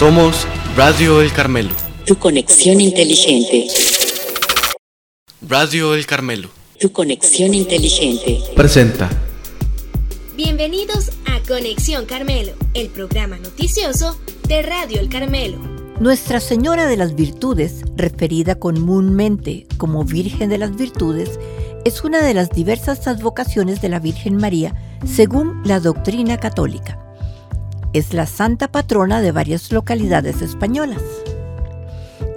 Somos Radio El Carmelo. Tu conexión inteligente. Radio El Carmelo. Tu conexión inteligente. Presenta. Bienvenidos a Conexión Carmelo, el programa noticioso de Radio El Carmelo. Nuestra Señora de las Virtudes, referida comúnmente como Virgen de las Virtudes, es una de las diversas advocaciones de la Virgen María según la doctrina católica es la santa patrona de varias localidades españolas.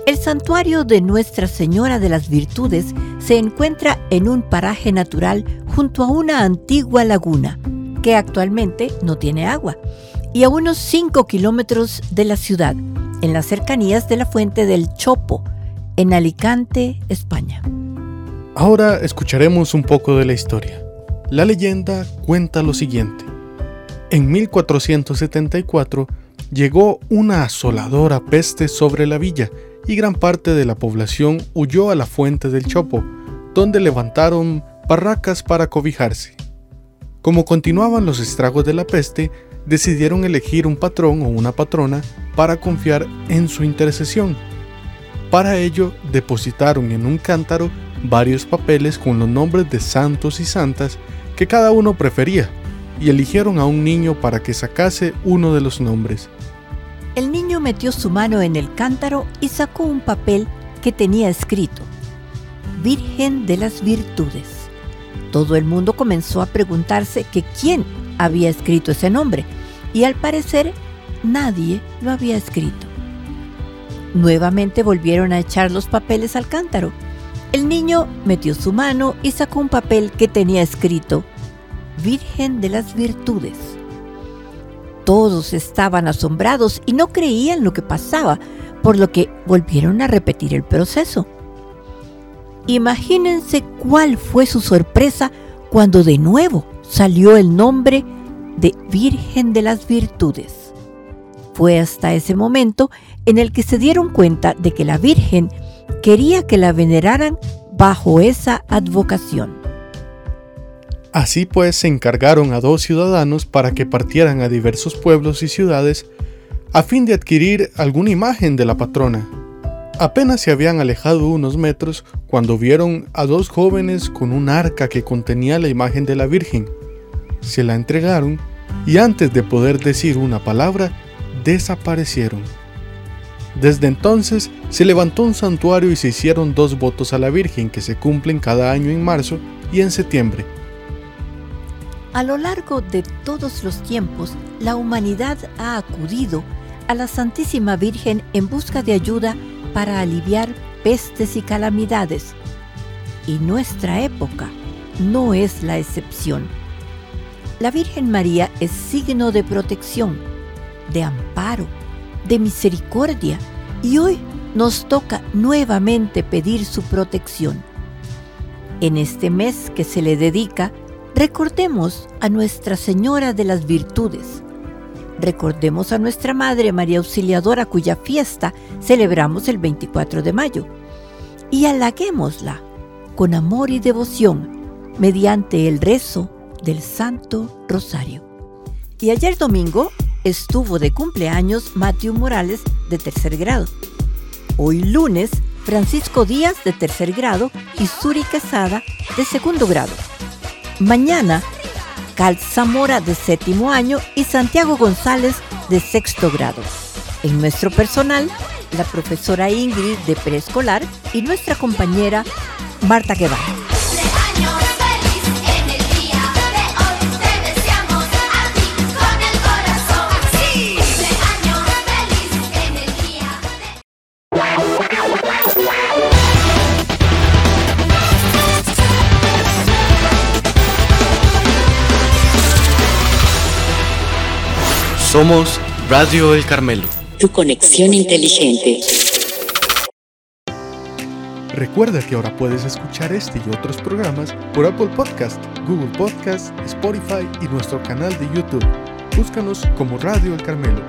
El santuario de Nuestra Señora de las Virtudes se encuentra en un paraje natural junto a una antigua laguna, que actualmente no tiene agua, y a unos 5 kilómetros de la ciudad, en las cercanías de la fuente del Chopo, en Alicante, España. Ahora escucharemos un poco de la historia. La leyenda cuenta lo siguiente. En 1474 llegó una asoladora peste sobre la villa y gran parte de la población huyó a la fuente del Chopo, donde levantaron barracas para cobijarse. Como continuaban los estragos de la peste, decidieron elegir un patrón o una patrona para confiar en su intercesión. Para ello, depositaron en un cántaro varios papeles con los nombres de santos y santas que cada uno prefería y eligieron a un niño para que sacase uno de los nombres. El niño metió su mano en el cántaro y sacó un papel que tenía escrito, Virgen de las Virtudes. Todo el mundo comenzó a preguntarse que quién había escrito ese nombre y al parecer nadie lo había escrito. Nuevamente volvieron a echar los papeles al cántaro. El niño metió su mano y sacó un papel que tenía escrito Virgen de las Virtudes. Todos estaban asombrados y no creían lo que pasaba, por lo que volvieron a repetir el proceso. Imagínense cuál fue su sorpresa cuando de nuevo salió el nombre de Virgen de las Virtudes. Fue hasta ese momento en el que se dieron cuenta de que la Virgen quería que la veneraran bajo esa advocación. Así pues se encargaron a dos ciudadanos para que partieran a diversos pueblos y ciudades a fin de adquirir alguna imagen de la patrona. Apenas se habían alejado unos metros cuando vieron a dos jóvenes con un arca que contenía la imagen de la Virgen. Se la entregaron y antes de poder decir una palabra, desaparecieron. Desde entonces se levantó un santuario y se hicieron dos votos a la Virgen que se cumplen cada año en marzo y en septiembre. A lo largo de todos los tiempos, la humanidad ha acudido a la Santísima Virgen en busca de ayuda para aliviar pestes y calamidades. Y nuestra época no es la excepción. La Virgen María es signo de protección, de amparo, de misericordia y hoy nos toca nuevamente pedir su protección. En este mes que se le dedica Recordemos a Nuestra Señora de las Virtudes. Recordemos a nuestra Madre María Auxiliadora cuya fiesta celebramos el 24 de mayo. Y halaguémosla con amor y devoción mediante el rezo del Santo Rosario. Y ayer domingo estuvo de cumpleaños Matthew Morales de tercer grado. Hoy lunes Francisco Díaz de tercer grado y Suri Quesada de segundo grado. Mañana, Cal Zamora de séptimo año y Santiago González de sexto grado. En nuestro personal, la profesora Ingrid de preescolar y nuestra compañera Marta Guevara. Somos Radio El Carmelo. Tu conexión inteligente. Recuerda que ahora puedes escuchar este y otros programas por Apple Podcast, Google Podcast, Spotify y nuestro canal de YouTube. Búscanos como Radio El Carmelo.